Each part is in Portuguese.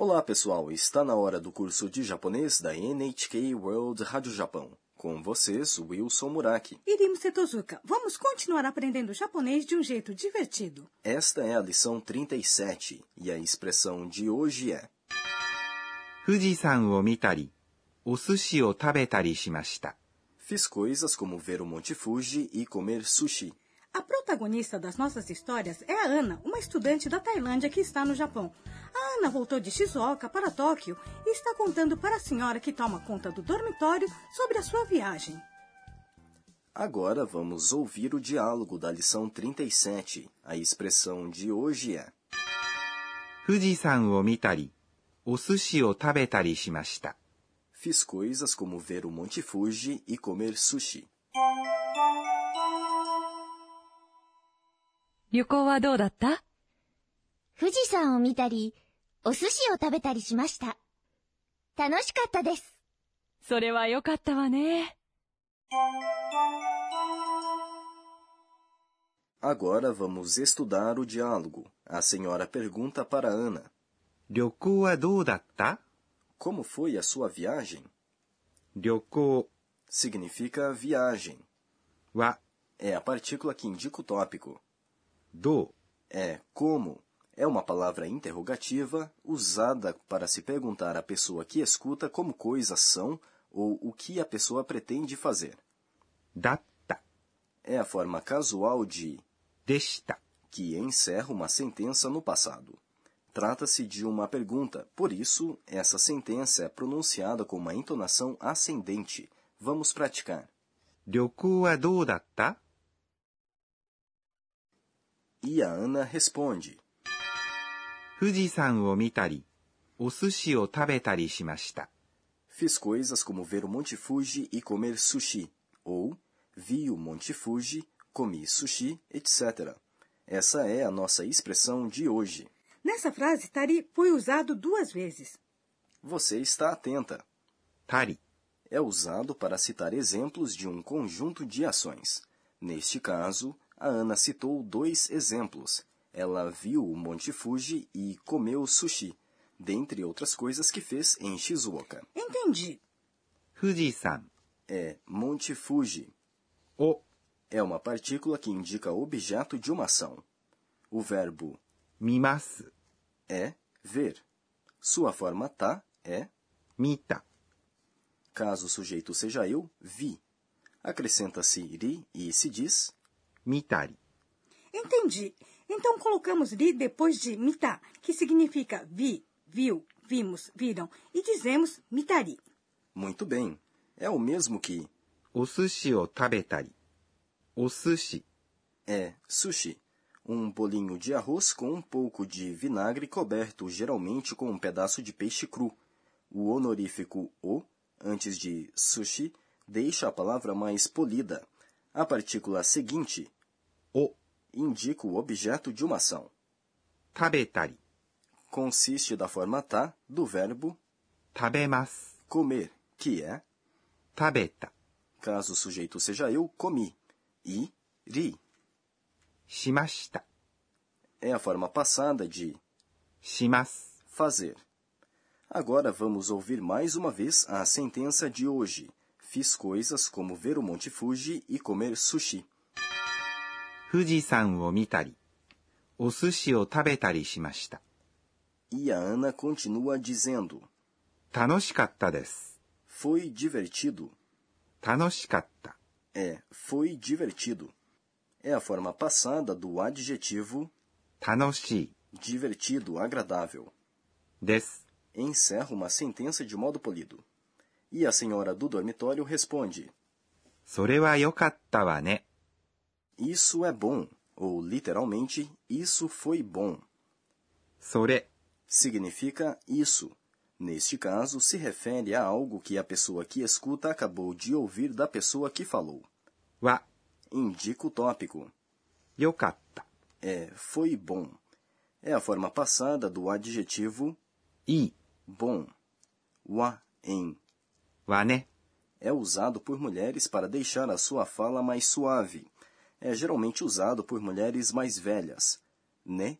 Olá, pessoal! Está na hora do curso de japonês da NHK World Rádio Japão. Com vocês, Wilson Muraki. Irimo Setozuka, vamos continuar aprendendo japonês de um jeito divertido. Esta é a lição 37 e a expressão de hoje é Fujisan o sushi. Fiz coisas como ver o Monte Fuji e comer sushi. A protagonista das nossas histórias é a Ana, uma estudante da Tailândia que está no Japão. A Ana voltou de Shizuoka para Tóquio e está contando para a senhora que toma conta do dormitório sobre a sua viagem. Agora vamos ouvir o diálogo da lição 37. A expressão de hoje é 富士山を見たり、お寿司を食べたりしました。 Fiz coisas como ver o Monte Fuji e comer sushi. 旅行はどうだった富士山を見たり、 お寿司を食べたりしました。楽しかったです。それは良かったわね。 Agora vamos estudar o diálogo. A senhora pergunta para Ana: 旅行はどうだった Como foi a sua viagem? 旅行 Significa viagem. は É a partícula que indica o tópico. どう É como. É uma palavra interrogativa usada para se perguntar à pessoa que escuta como coisas são ou o que a pessoa pretende fazer. Datta é a forma casual de desta, que encerra uma sentença no passado. Trata-se de uma pergunta, por isso, essa sentença é pronunciada com uma entonação ascendente. Vamos praticar. Ryoku wa dou datta? E a Ana responde. 富士山を見たり、お寿司を食べたりしました。 Fiz coisas como ver o Monte Fuji e comer sushi. Ou, vi o Monte Fuji, comi sushi, etc. Essa é a nossa expressão de hoje. Nessa frase, tari foi usado duas vezes. Você está atenta. たり、 é usado para citar exemplos de um conjunto de ações. Neste caso, a Ana citou dois exemplos. ela viu o Monte Fuji e comeu sushi, dentre outras coisas que fez em Shizuoka. Entendi. Fuji-san. É Monte Fuji. O é uma partícula que indica objeto de uma ação. O verbo mimasu é ver. Sua forma tá é mita. Caso o sujeito seja eu, vi. Acrescenta-se ri e se diz mitari. Entendi. Então colocamos li depois de mita, que significa vi, viu, vimos, viram, e dizemos mitari. Muito bem. É o mesmo que o sushi o tabetari. O sushi é sushi, um bolinho de arroz com um pouco de vinagre coberto geralmente com um pedaço de peixe cru. O honorífico o antes de sushi deixa a palavra mais polida. A partícula seguinte, o indica o objeto de uma ação. Tabetari consiste da forma ta do verbo tabemasu, comer, que é tabeta. Caso o sujeito seja eu, comi. E ri. Shimashita. É a forma passada de shimasu, fazer. Agora vamos ouvir mais uma vez a sentença de hoje. Fiz coisas como ver o Monte Fuji e comer sushi. 富士山を見たり、お寿司を食べたりしました。 E a Ana continua dizendo: 楽しかったです。 Foi divertido. 楽しかった。 É, foi divertido. É a forma passada do adjetivo 楽し divertido, agradável. いです。 Encerra uma sentença de modo polido. E a senhora do dormitório responde: それは良かったわね。 isso é bom, ou literalmente, isso foi bom. それ significa isso. Neste caso, se refere a algo que a pessoa que escuta acabou de ouvir da pessoa que falou. Wa indica o tópico. Yokatta é foi bom. É a forma passada do adjetivo i bom. Wa em wa né é usado por mulheres para deixar a sua fala mais suave É geralmente usado por mulheres mais velhas. Ne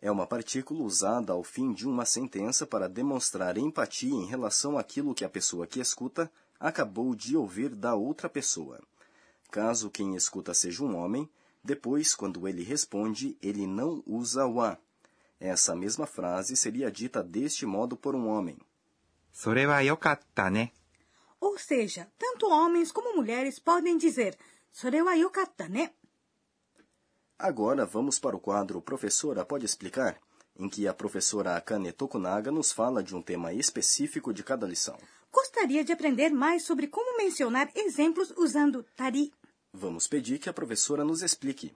É uma partícula usada ao fim de uma sentença para demonstrar empatia em relação àquilo que a pessoa que escuta acabou de ouvir da outra pessoa. Caso quem escuta seja um homem, depois, quando ele responde, ele não usa o a. Essa mesma frase seria dita deste modo por um homem. それはよかったね。 Ou seja, tanto homens como mulheres podem dizer それはよかったね. Agora vamos para o quadro Professora Pode Explicar, em que a professora Akane Tokunaga nos fala de um tema específico de cada lição. Gostaria de aprender mais sobre como mencionar exemplos usando tari. Vamos pedir que a professora nos explique.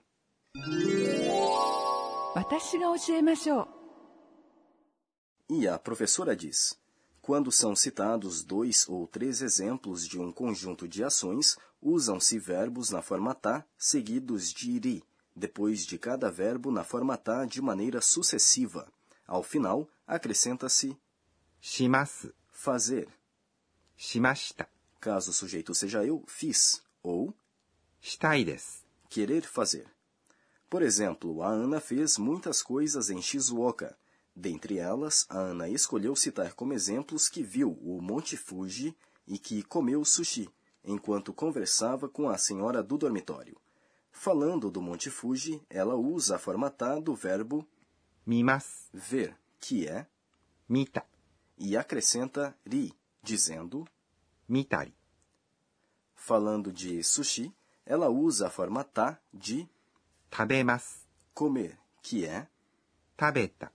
E a professora diz: quando são citados dois ou três exemplos de um conjunto de ações, usam-se verbos na forma tá seguidos de iri depois de cada verbo na forma tá de maneira sucessiva. Ao final, acrescenta-se shimasu, fazer. Shimashita. Caso o sujeito seja eu, fiz ou shitai desu, querer fazer. Por exemplo, a Ana fez muitas coisas em Shizuoka. Dentre elas, a Ana escolheu citar como exemplos que viu o Monte Fuji e que comeu sushi, enquanto conversava com a senhora do dormitório. Falando do Monte Fuji, ela usa a formatar do verbo mimas, ver, que é mita, e acrescenta ri, dizendo mitari. Falando de sushi, ela usa a forma ta de tabemasu, comer, que é tabeta,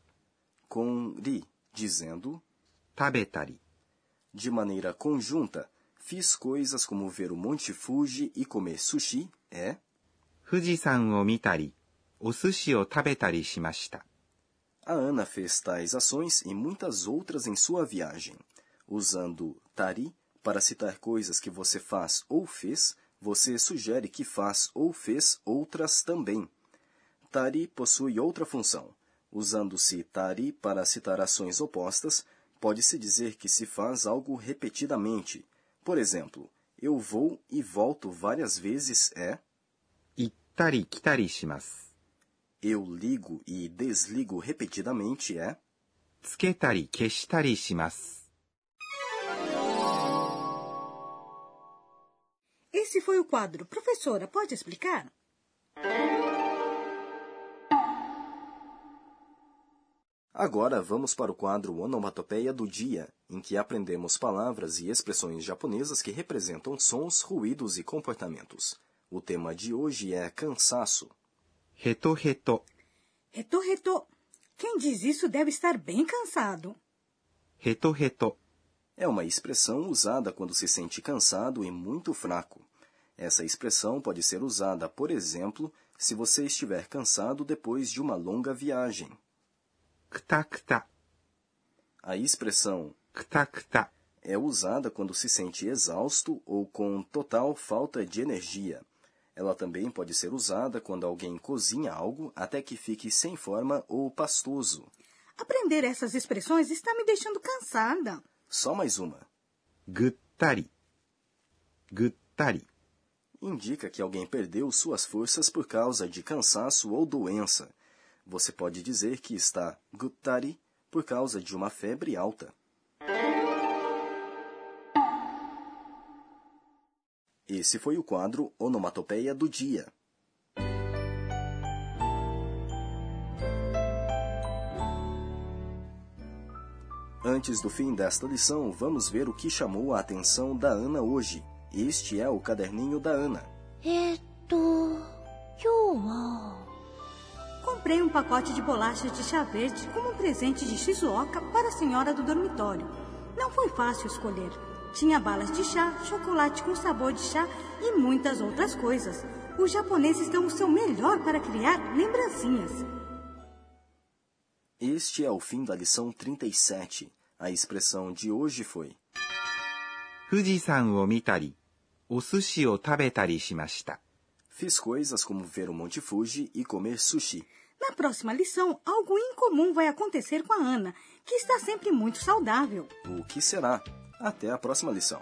com ri, dizendo tabetari. De maneira conjunta, fiz coisas como ver o Monte Fuji e comer sushi é 富士山を見たり、お寿司を食べたりしました。 A Ana fez tais ações e muitas outras em sua viagem. Usando tari para citar coisas que você faz ou fez, você sugere que faz ou fez outras também. Tari possui outra função. Usando-se tari para citar ações opostas, pode-se dizer que se faz algo repetidamente. Por exemplo, eu vou e volto várias vezes é 行 ったり来たりします。 eu ligo e desligo repetidamente é つけたり消したりします。 Esse foi o quadro. Professora, pode explicar? Agora vamos para o quadro Onomatopeia do Dia, em que aprendemos palavras e expressões japonesas que representam sons, ruídos e comportamentos. O tema de hoje é cansaço. Reto, reto. Reto, reto. Quem diz isso deve estar bem cansado. Reto, reto. É uma expressão usada quando se sente cansado e muito fraco. Essa expressão pode ser usada, por exemplo, se você estiver cansado depois de uma longa viagem. Kta, kta. A expressão kta, kta é usada quando se sente exausto ou com total falta de energia. Ela também pode ser usada quando alguém cozinha algo até que fique sem forma ou pastoso. Aprender essas expressões está me deixando cansada. Só mais uma. Guttari. Guttari. Indica que alguém perdeu suas forças por causa de cansaço ou doença. Você pode dizer que está guttari por causa de uma febre alta. Esse foi o quadro Onomatopeia do Dia. Antes do fim desta lição, vamos ver o que chamou a atenção da Ana hoje. Este é o caderninho da Ana. É Eto. Comprei um pacote de bolachas de chá verde como um presente de Shizuoka para a senhora do dormitório. Não foi fácil escolher. Tinha balas de chá, chocolate com sabor de chá e muitas outras coisas. Os japoneses dão o seu melhor para criar lembrancinhas. Este é o fim da lição 37. A expressão de hoje foi 富士山を見たり、お寿司を食べたりしました。 Fiz coisas como ver o Monte Fuji e comer sushi. Na próxima lição, algo incomum vai acontecer com a Ana, que está sempre muito saudável. O que será? Até a próxima lição.